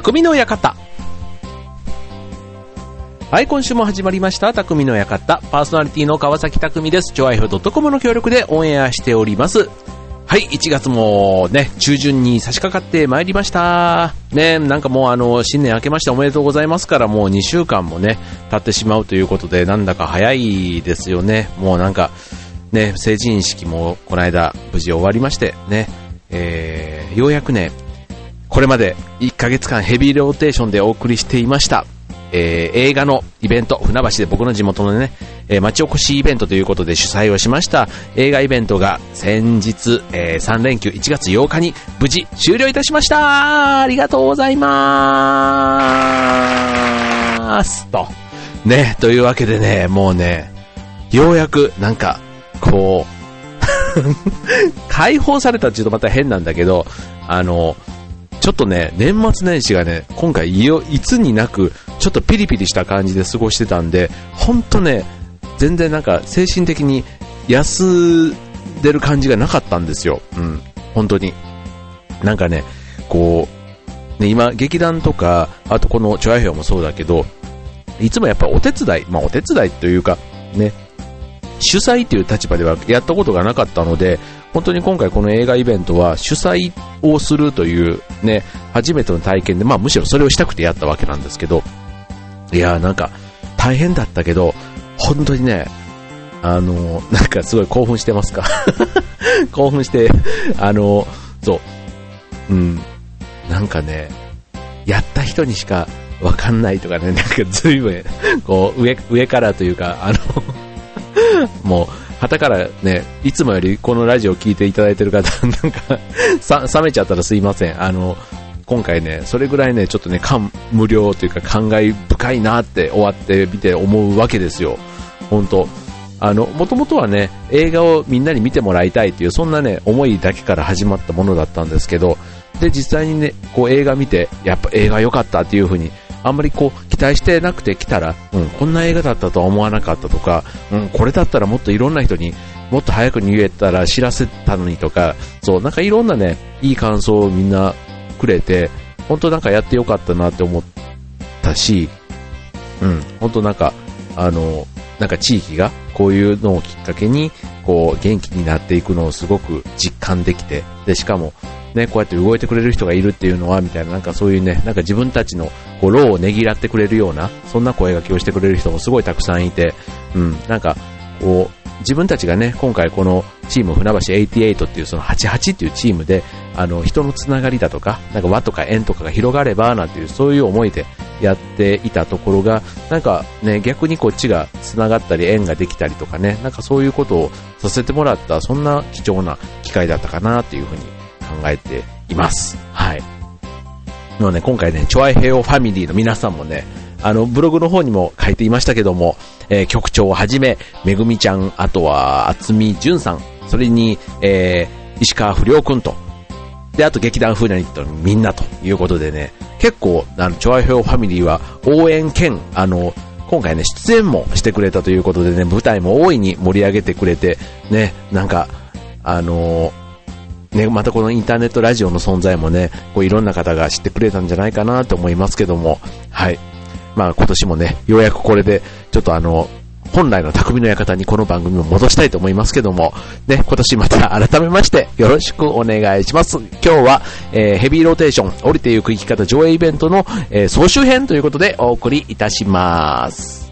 匠の館。はい、今週も始まりました、匠の館。パーソナリティの川崎匠です。超愛表 .com の協力でオンエアしております。はい、1月もね、中旬に差し掛かってまいりました。ね、なんかもうあの、新年明けましておめでとうございますから、もう2週間もね、経ってしまうということで、なんだか早いですよね。もうなんか、ね、成人式もこの間無事終わりまして、ね、えー、ようやくね、これまで1ヶ月間ヘビーローテーションでお送りしていました、えー映画のイベント、船橋で僕の地元のね、えー町おこしイベントということで主催をしました。映画イベントが先日、えー3連休1月8日に無事終了いたしました。ありがとうございます。と。ね、というわけでね、もうね、ようやくなんか、こう、解放されたっていうとまた変なんだけど、あの、ちょっとね、年末年始がね、今回いよいつになく、ちょっとピリピリした感じで過ごしてたんで、ほんとね、全然なんか精神的に休んでる感じがなかったんですよ。うん。本当に。なんかね、こう、ね、今、劇団とか、あとこのチョアヘオもそうだけど、いつもやっぱお手伝い、まあお手伝いというか、ね、主催という立場ではやったことがなかったので、本当に今回この映画イベントは主催をするというね、初めての体験で、まあむしろそれをしたくてやったわけなんですけど、いやーなんか大変だったけど、本当にね、あのーなんかすごい興奮してますか？興奮して、あのーそう、うん、なんかね、やった人にしかわかんないとかね、なんかずいぶん、こう、上、上からというか、あの、もう、旗からね、いつもよりこのラジオを聞いていただいてる方、なんか、さ、冷めちゃったらすいません。あの、今回ね、それぐらいね、ちょっとね、感無量というか感慨深いなって終わってみて思うわけですよ。本当あの、もともとはね、映画をみんなに見てもらいたいという、そんなね、思いだけから始まったものだったんですけど、で、実際にね、こう映画見て、やっぱ映画良かったっていう風に、あんまりこう、期待してなくて来たら、うん、こんな映画だったとは思わなかったとか、うん、これだったらもっといろんな人にもっと早くに言えたら知らせたのにとか、そう、なんかいろんなね、いい感想をみんなくれて、本当なんかやってよかったなって思ったし、うん、本当なんか、あの、なんか地域がこういうのをきっかけに、こう元気になっていくのをすごく実感できて、で、しかも、ね、こうやって動いてくれる人がいるっていうのは、みたいな、なんかそういうね、なんか自分たちの、こう、労をねぎらってくれるような、そんな声掛けをしてくれる人もすごいたくさんいて、うん、なんか、こう、自分たちがね、今回このチーム船橋88っていうその88っていうチームで、あの、人のつながりだとか、なんか輪とか縁とかが広がれば、なんていう、そういう思いでやっていたところが、なんかね、逆にこっちがつながったり縁ができたりとかね、なんかそういうことをさせてもらった、そんな貴重な機会だったかなっていうふうに考えています。はい。のね、今回ね、チョアイヘオファミリーの皆さんもね、あの、ブログの方にも書いていましたけども、えー局長をはじめ、めぐみちゃん、あとは、あつみじゅんさん、それに、えー石川不良くんと、で、あと劇団フーナニットのみんなということでね、結構、あの、チョアイヘオファミリーは応援兼、あの、今回ね、出演もしてくれたということでね、舞台も大いに盛り上げてくれて、ね、なんか、あのね、またこのインターネットラジオの存在もね、こういろんな方が知ってくれたんじゃないかなと思いますけども、はい。まあ今年もね、ようやくこれで、ちょっとあの、本来の匠の館にこの番組を戻したいと思いますけども、ね、今年また改めましてよろしくお願いします。今日は、えーヘビーローテーション、降りてゆく生き方上映イベントの、えー総集編ということでお送りいたします。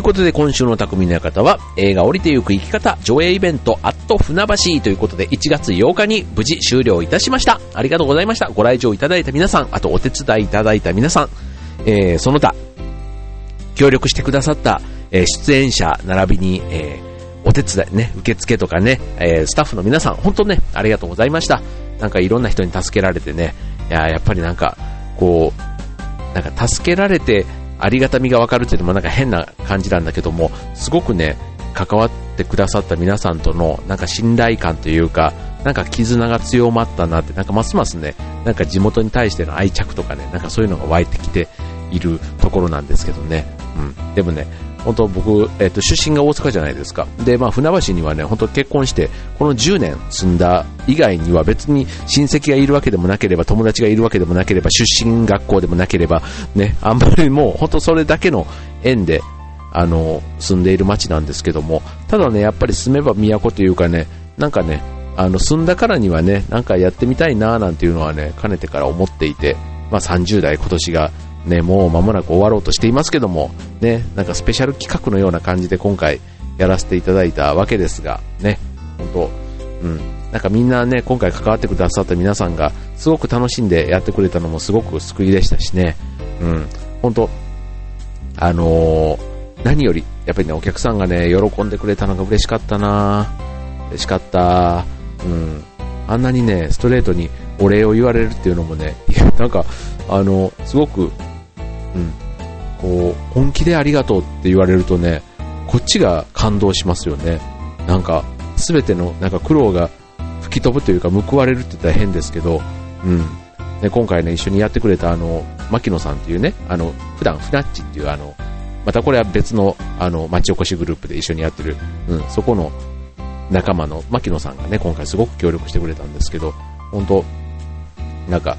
ということで今週の匠の館は映画降りてゆく生き方上映イベントアット船橋ということで1月8日に無事終了いたしました。ありがとうございました。ご来場いただいた皆さん、あとお手伝いいただいた皆さん、えー、その他、協力してくださった、えー出演者並びに、えーお手伝いね、受付とかね、えスタッフの皆さん、本当ね、ありがとうございました。なんかいろんな人に助けられてね、いややっぱりなんか、こう、なんか助けられて、ありがたみがわかるっていうのもなんか変な感じなんだけども、すごくね、関わってくださった皆さんとのなんか信頼感というか、なんか絆が強まったなって、なんかますますね、なんか地元に対しての愛着とかね、なんかそういうのが湧いてきているところなんですけどね。うん。でもね、本当僕、えっ、と、出身が大阪じゃないですか。で、まあ、船橋にはね、本当結婚して、この10年住んだ以外には別に親戚がいるわけでもなければ、友達がいるわけでもなければ、出身学校でもなければ、ね、あんまりもう本当それだけの縁で、あの、住んでいる町なんですけども、ただね、やっぱり住めば都というかね、なんかね、あの、住んだからにはね、なんかやってみたいななんていうのはね、かねてから思っていて、まあ30代今年がね、もう間もなく終わろうとしていますけども、ね、なんかスペシャル企画のような感じで今回やらせていただいたわけですが、ね、本当うん、なんかみんなね、今回関わってくださった皆さんがすごく楽しんでやってくれたのもすごく救いでしたしね、うん、本当あのー何より、やっぱりね、お客さんがね、喜んでくれたのが嬉しかったな嬉しかった。うん。あんなにね、ストレートにお礼を言われるっていうのもね、なんか、あの、すごく、うん、こう、本気でありがとうって言われるとね、こっちが感動しますよね。なんか、すべての、なんか苦労が吹き飛ぶというか報われるって言ったら変ですけど、うん。ね、今回ね、一緒にやってくれたあの、牧野さんっていうね、あの、普段、フナッチっていうあの、またこれは別の、あの、町おこしグループで一緒にやってる、うん、そこの仲間の牧野さんがね、今回すごく協力してくれたんですけど、本当なんか、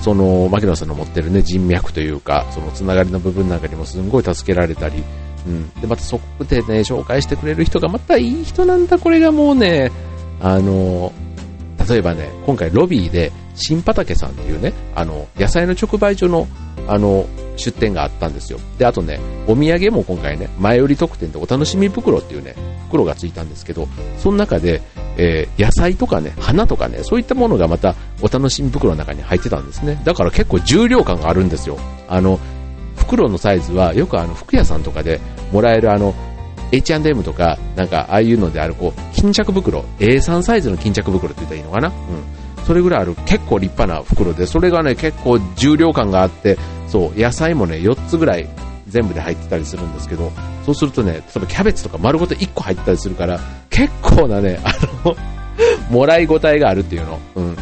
その、牧野さんの持ってるね、人脈というか、そのつながりの部分なんかにもすんごい助けられたり、うん。で、またそこでね、紹介してくれる人がまたいい人なんだ、これがもうね、あの、例えばね、今回ロビーで、新畑さんっていうね、あの、野菜の直売所の、あの、出店があったんですよ。で、あとね、お土産も今回ね、前売り特典でお楽しみ袋っていうね、袋がついたんですけど、その中で、えー、野菜とかね、花とかね、そういったものがまたお楽しみ袋の中に入ってたんですね。だから結構重量感があるんですよ。あの、袋のサイズはよくあの服屋さんとかでもらえるあの H&M とかなんかああいうのであるこう巾着袋 A3 サイズの巾着袋って言ったらいいのかな、うん、それぐらいある結構立派な袋でそれがね結構重量感があってそう野菜もね4つぐらい全部で入ってたりするんですけどそうするとね例えばキャベツとか丸ごと1個入ってたりするから結構なねあの もらい応えがあるっていうの、うん、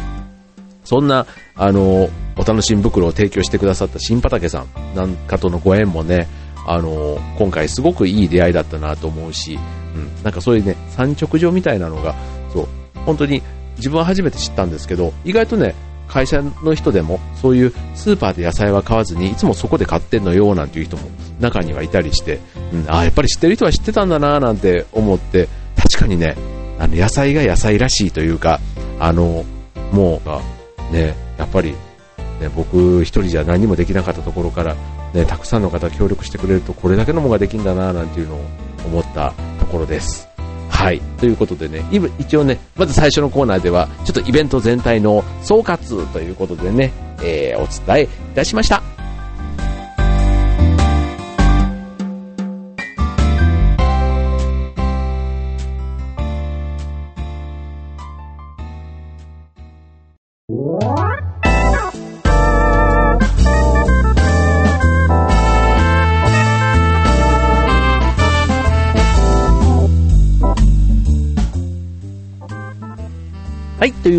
そんなあのお楽しみ袋を提供してくださった新畑さんなんかとのご縁もねあの今回すごくいい出会いだったなと思うし、うん、なんかそういうね産直所みたいなのがそう本当に自分は初めて知ったんですけど意外とね会社の人でもそういうスーパーで野菜は買わずにいつもそこで買ってんのよなんていう人も中にはいたりして、うん、あやっぱり知ってる人は知ってたんだななんて思って確かにねあの野菜が野菜らしいというかあのもうねやっぱり、ね、僕一人じゃ何もできなかったところから、ね、たくさんの方協力してくれるとこれだけのものができるんだななんていうのを思ったところです。はい。ということでね、一応ね、まず最初のコーナーでは、ちょっとイベント全体の総括ということでね、えー、お伝えいたしました。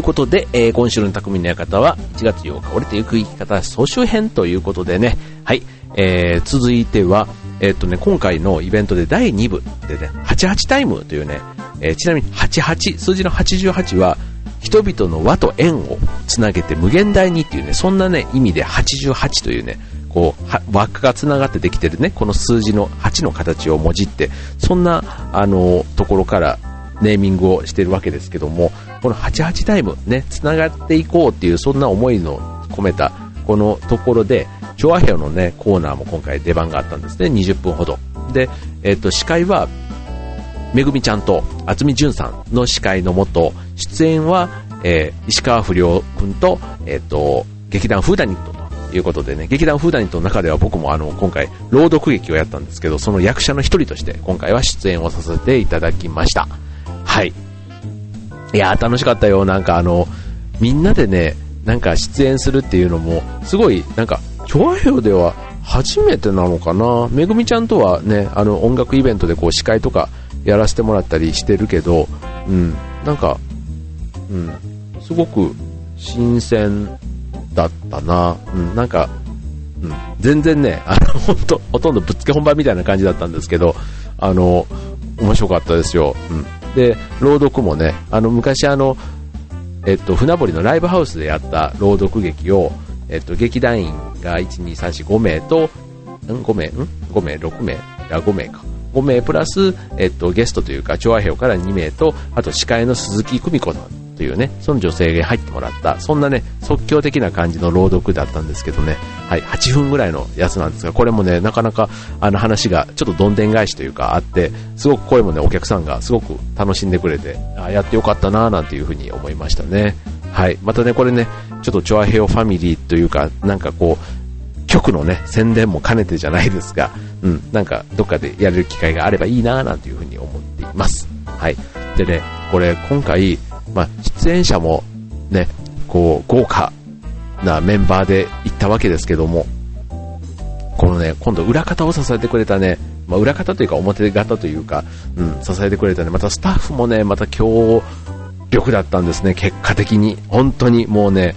ことで、えー、今週の匠の館は1月8日、折れてゆく生き方総集編ということでね、はい、えー、続いては、えー、っとね、今回のイベントで第2部でね、88タイムというね、えー、ちなみに88、数字の88は、人々の和と縁をつなげて無限大にっていうね、そんなね、意味で88というね、こう、輪っかがつながってできてるね、この数字の8の形をもじって、そんな、あの、ところからネーミングをしてるわけですけども、この88タイムね、繋がっていこうっていう、そんな思いの込めた、このところで、調和平のね、コーナーも今回出番があったんですね、20分ほど。で、えっ、と、司会は、めぐみちゃんと渥美淳さんの司会のもと、出演は、えー、石川不良君と、えっ、と、劇団フーダニットということでね、劇団フーダニットの中では僕もあの、今回、朗読劇をやったんですけど、その役者の一人として、今回は出演をさせていただきました。はい。いや楽しかったよ。なんかあの、みんなでね、なんか出演するっていうのも、すごい、なんか、調和表では初めてなのかなめぐみちゃんとはね、あの音楽イベントでこう司会とかやらせてもらったりしてるけど、うん、なんか、うん、すごく新鮮だったな。うん、なんか、うん、全然ね、あの、ほんと、ほとんどぶっつけ本番みたいな感じだったんですけど、あの、面白かったですよ。うん。で、朗読もね、あの、昔あの、えっと、船堀のライブハウスでやった朗読劇を、えっと、劇団員が1、2、3、4、5名と、ん ?5 名？ん ?5 名 ?6 名？あ、5名か。5名プラス、えっと、ゲストというか、調和票から2名と、あと司会の鈴木久美子さんというね、その女性が入ってもらった、そんなね、即興的な感じの朗読だったんですけどね、はい、8分ぐらいのやつなんですが、これもね、なかなかあの話がちょっとどんでん返しというかあって、すごく声もね、お客さんがすごく楽しんでくれて、あやってよかったなぁなんていうふうに思いましたね。はい、またね、これね、ちょっとチョアヘオファミリーというか、なんかこう、局のね、宣伝も兼ねてじゃないですが、うん、なんかどっかでやれる機会があればいいなぁなんていうふうに思っています。はい。でね、これ今回、まあ、出演者もね、こう、豪華なメンバーで行ったわけですけども、このね、今度裏方を支えてくれたね、まあ、裏方というか表方というか、うん、支えてくれたね、またスタッフもね、また強力だったんですね、結果的に。本当にもうね、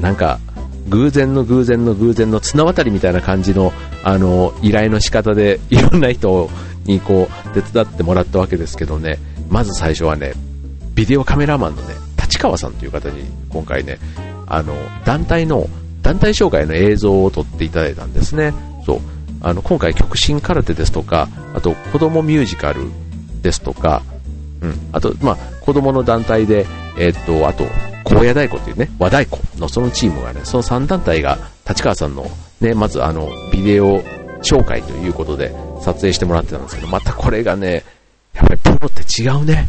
なんか、偶然の偶然の偶然の綱渡りみたいな感じの、あの、依頼の仕方で、いろんな人にこう、手伝ってもらったわけですけどね、まず最初はね、ビデオカメラマンのね、立川さんという方に今回ね、あの、団体の、団体紹介の映像を撮っていただいたんですね。そう。あの、今回極真空手ですとか、あと子供ミュージカルですとか、うん、あと、まあ、子供の団体で、えー、っと、あと、高野太鼓っていうね、和太鼓のそのチームがね、その3団体が立川さんのね、まずあの、ビデオ紹介ということで撮影してもらってたんですけど、またこれがね、やっぱりプロって違うね。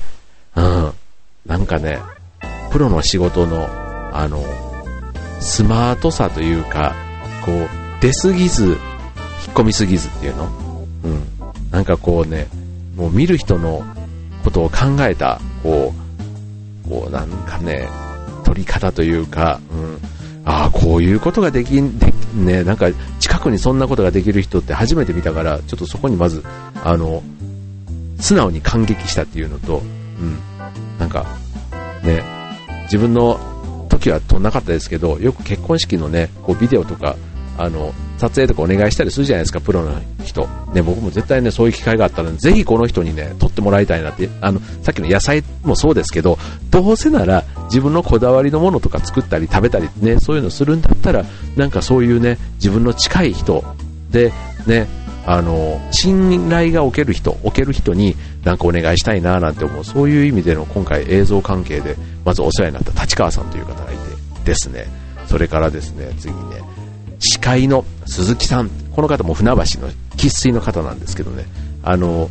うん。なんかね、プロの仕事の、あの、スマートさというか、こう、出すぎず、引っ込みすぎずっていうの？うん。なんかこうね、もう見る人のことを考えた、こう、こうなんかね、取り方というか、うん。ああ、こういうことができん、でね、なんか近くにそんなことができる人って初めて見たから、ちょっとそこにまず、あの、素直に感激したっていうのと、うん。か、ね、自分の時は撮んなかったですけど、よく結婚式のね、こうビデオとか、あの、撮影とかお願いしたりするじゃないですか、プロの人。ね、僕も絶対ね、そういう機会があったら、ぜひこの人にね、撮ってもらいたいなって、あの、さっきの野菜もそうですけど、どうせなら自分のこだわりのものとか作ったり食べたりね、そういうのするんだったら、なんかそういうね、自分の近い人で、ね、あの、信頼がおける人、おける人になんかお願いしたいななんて思う、そういう意味での今回映像関係で、まずお世話になった立川さんという方がいてですね、それからですね、次ね、司会の鈴木さん、この方も船橋の生粋の方なんですけどね、あの、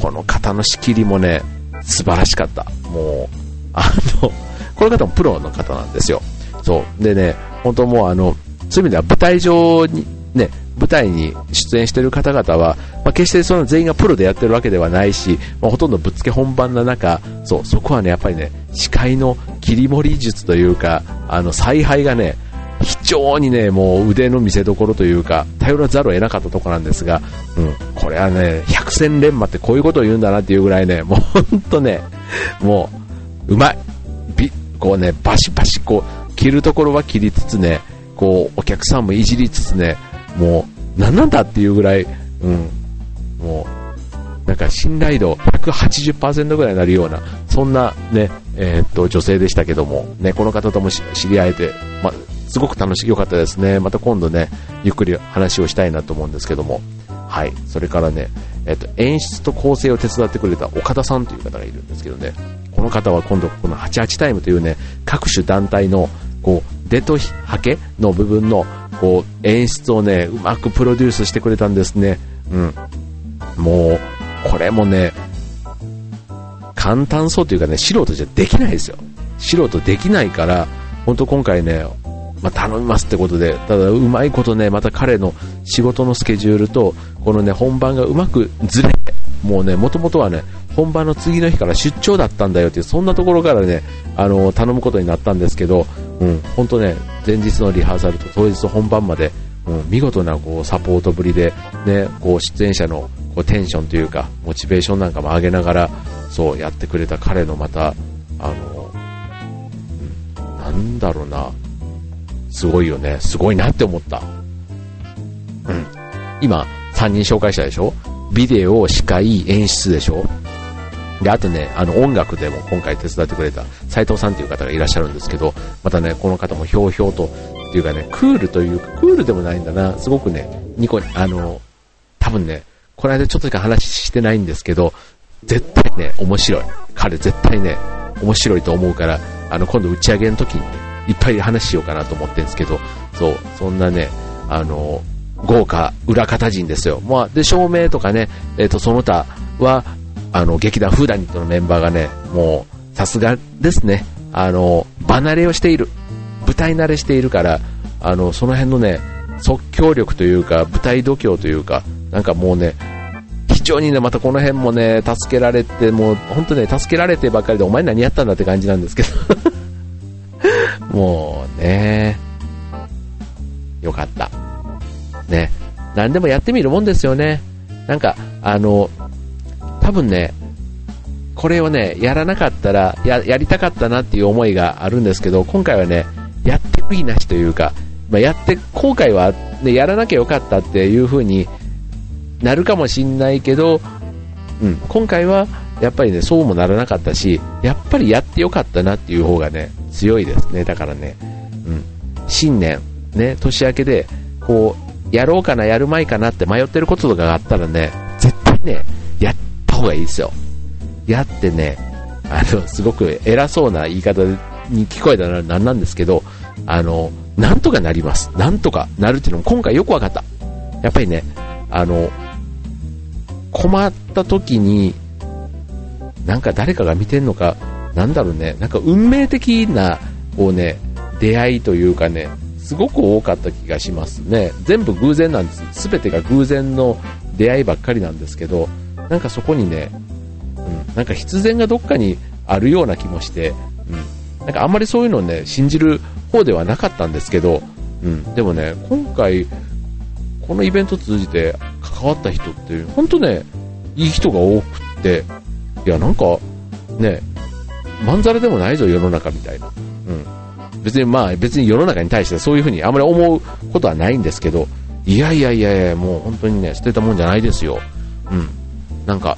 この方の仕切りもね、素晴らしかった。もう、あの、この方もプロの方なんですよ。そう。でね、本当もうあの、そういう意味では舞台上にね、舞台に出演している方々は、まあ、決してその全員がプロでやってるわけではないし、まあ、ほとんどぶっつけ本番な中、そう、そこはね、やっぱりね、司会の切り盛り術というか、あの、采配がね、非常にね、もう腕の見せ所というか、頼らざるを得なかったところなんですが、うん、これはね、百戦錬磨ってこういうことを言うんだなっていうぐらいね、もうほんとね、もう、うまい。び、こうね、バシバシこう、切るところは切りつつね、こう、お客さんもいじりつつね、もう、何なんだっていうぐらい、うん、もう、なんか信頼度180%ぐらいになるような、そんなね、えー、っと、女性でしたけども、ね、この方とも知り合えて、ま、すごく楽しい、良かったですね。また今度ね、ゆっくり話をしたいなと思うんですけども、はい、それからね、えっと、演出と構成を手伝ってくれた岡田さんという方がいるんですけどね、この方は今度この88タイムというね、各種団体の、こう、出とはけの部分のこう演出をね、うまくプロデュースしてくれたんですね。うん。もう、これもね、簡単そうというかね、素人じゃできないですよ。素人できないから、本当今回ね、まあ、頼みますってことで、ただうまいことね、また彼の仕事のスケジュールと、このね、本番がうまくずれ、もうね、もともとはね、本番の次の日から出張だったんだよっていう、そんなところからね、あの、頼むことになったんですけど、うん、本当ね、前日のリハーサルと当日本番まで、うん、見事なこうサポートぶりで、ね、こう出演者のこうテンションというか、モチベーションなんかも上げながら、そうやってくれた彼のまた、あの、うん、なんだろうな、すごいよね、すごいなって思った。うん。今、3人紹介したでしょ？ビデオ、司会、演出でしょ？で、あとね、あの音楽でも今回手伝ってくれた斉藤さんという方がいらっしゃるんですけど、またね、この方もひょうひょうと、っていうかね、クールというか、クールでもないんだな、すごくね、ニコ、あの、多分ね、この間ちょっとしか話してないんですけど、絶対ね、面白い。彼絶対ね、面白いと思うから、あの、今度打ち上げの時に、ね、いっぱい話しようかなと思ってるんですけど、そう、そんなね、あの、豪華裏方陣ですよ。まあ、で、照明とかね、えっ、ー、と、その他は、あの、劇団フーダニットのメンバーがね、もう、さすがですね。あの、離れをしている。舞台慣れしているから、あの、その辺のね、即興力というか、舞台度胸というか、なんかもうね、非常にね、またこの辺もね、助けられて、もう、本当ね、助けられてばっかりで、お前何やったんだって感じなんですけど。もうね、よかった。ね、何でもやってみるもんですよね。なんか、あの、多分ね、これをね、やらなかったら、や、やりたかったなっていう思いがあるんですけど、今回はね、やって悔いなしというか、まあ、やって、後悔は、ね、やらなきゃよかったっていう風になるかもしんないけど、うん、今回は、やっぱりね、そうもならなかったし、やっぱりやってよかったなっていう方がね、強いですね。だからね、うん、新年、ね、年明けで、こう、やろうかな、やるまいかなって迷ってることとかがあったらね、絶対ね、方がいいですよ。やってね、あの、すごく偉そうな言い方に聞こえたらなんなんですけど、あの、なんとかなります。なんとかなるっていうのも今回よくわかった。やっぱりね、あの、困った時に、なんか誰かが見てんのか、なんだろうね、なんか運命的な、こうね、出会いというかね、すごく多かった気がしますね。全部偶然なんです。すべてが偶然の出会いばっかりなんですけど、なんかそこにね、うん、なんか必然がどっかにあるような気もして、うん、なんかあんまりそういうのをね、信じる方ではなかったんですけど、うん、でもね、今回、このイベント通じて関わった人って、本当ね、いい人が多くって、いや、なんか、ね、まんざらでもないぞ、世の中みたいな。うん。別にまあ、別に世の中に対してそういうふうにあまり思うことはないんですけど、いやいやいやいや、もう本当にね、捨てたもんじゃないですよ。うん。なんか、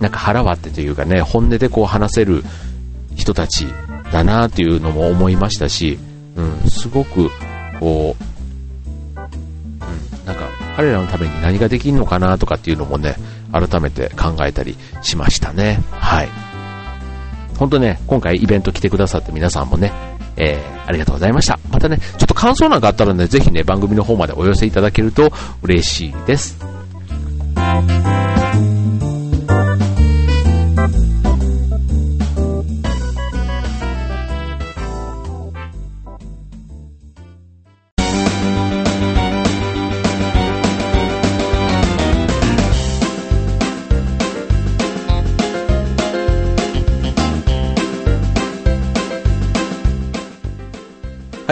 なんか腹割ってというかね、本音でこう話せる人たちだなっていうのも思いましたし、うん、すごく、こう、うん、なんか彼らのために何ができるのかなとかっていうのもね、改めて考えたりしましたね。はい。本当ね、今回イベント来てくださって皆さんもね、えー、ありがとうございました。またね、ちょっと感想なんかあったらね、ぜひね、番組の方までお寄せいただけると嬉しいです。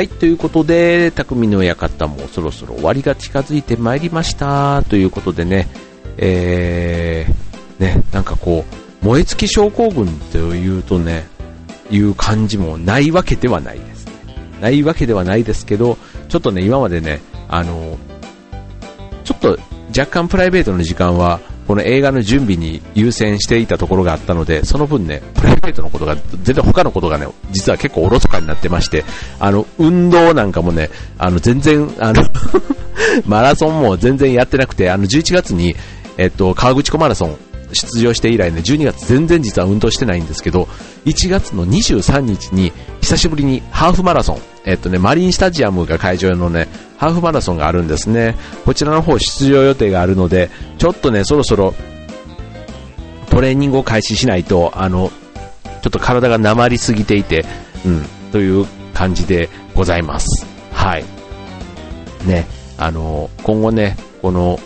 はい、ということで、匠の館もそろそろ終わりが近づいてまいりました。ということでね、えー、ね、なんかこう、燃え尽き症候群というとね、いう感じもないわけではないです、ね。ないわけではないですけど、ちょっとね、今までね、あの、ちょっと若干プライベートの時間はこの映画の準備に優先していたところがあったので、その分ね、プライベートのことが、全然他のことがね、実は結構おろそかになってまして、あの、運動なんかもね、あの、全然、あの マラソンも全然やってなくて、あの、11月に、えっと、川口湖マラソン出場して以来ね、12月全然実は運動してないんですけど、1月の23日に久しぶりにハーフマラソン、えっとね、マリンスタジアムが会場のね、ハーフマラソンがあるんですね。こちらの方出場予定があるので、ちょっとね、そろそろトレーニングを開始しないと、あの、ちょっと体がなまりすぎていて、うん、という感じでございます。はい。ね、あの、今後ね、この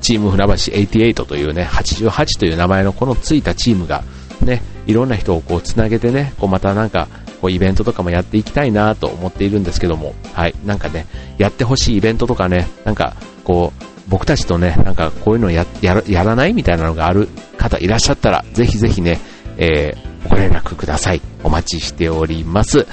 チーム船橋88というね、88という名前のこのついたチームがね、いろんな人をこうつなげてね、こうまたなんか、こうイベントとかもやっていきたいなと思っているんですけども、はい、なんかね、やってほしいイベントとかね、なんか、こう、僕たちとね、なんかこういうのや、ややらないみたいなのがある方いらっしゃったら、ぜひぜひね、えー、ご連絡ください。お待ちしております。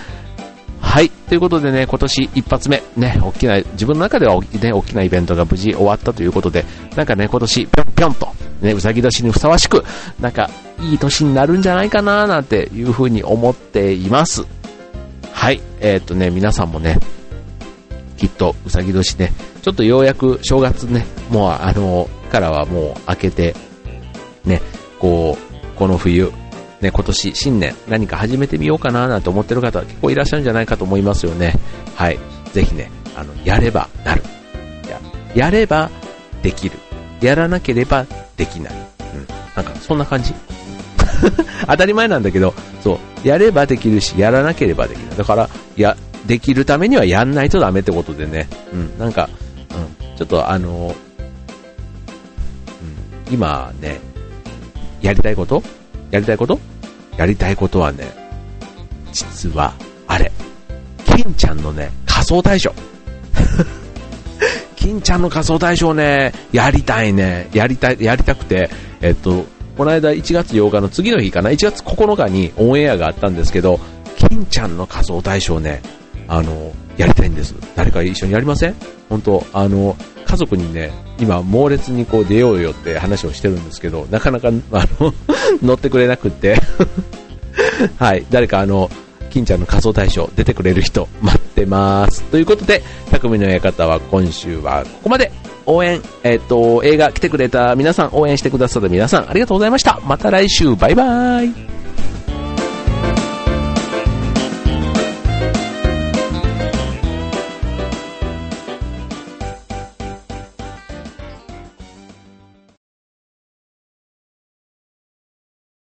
はい。ということでね、今年一発目、ね、大きな、自分の中ではね、大きなイベントが無事終わったということで、なんかね、今年ぴょんぴょんと、ね、うさぎ年にふさわしく、なんか、いい年になるんじゃないかななんていうふうに思っています。はい。えー、っとね、皆さんもね、きっとうさぎ年ね、ちょっとようやく正月ね、もうあの、からはもう明けて、ね、こう、この冬、ね、今年、新年、何か始めてみようかななんて思ってる方は結構いらっしゃるんじゃないかと思いますよね。はい。ぜひね、あの、やればなる。ややればできる。やらなければできない。うん。なんか、そんな感じ？当たり前なんだけど、そう、やればできるし、やらなければできない。だから、や、できるためにはやんないとダメってことでね。うん、なんか、うん、ちょっとあの、うん、今ね、やりたいこと？やりたいこと？やりたいことはね、実は、あれ、金ちゃんのね、仮想大賞。金ちゃんの仮想大賞ね、やりたいね、やりたい、やりたくて、えっと、この間1月8日の次の日かな、1月9日にオンエアがあったんですけど、金ちゃんの仮想大賞ね、あの、やりたいんです。誰か一緒にやりません？本当あの、家族にね、今猛烈にこう出ようよって話をしてるんですけど、なかなか、あの、乗ってくれなくって はい、誰かあの、金ちゃんの仮想大賞出てくれる人待ってます。ということで、匠の館は今週はここまで。応援、えっ、ー、と、映画来てくれた皆さん、応援してくださった皆さん、ありがとうございました。また来週、バイバーイ。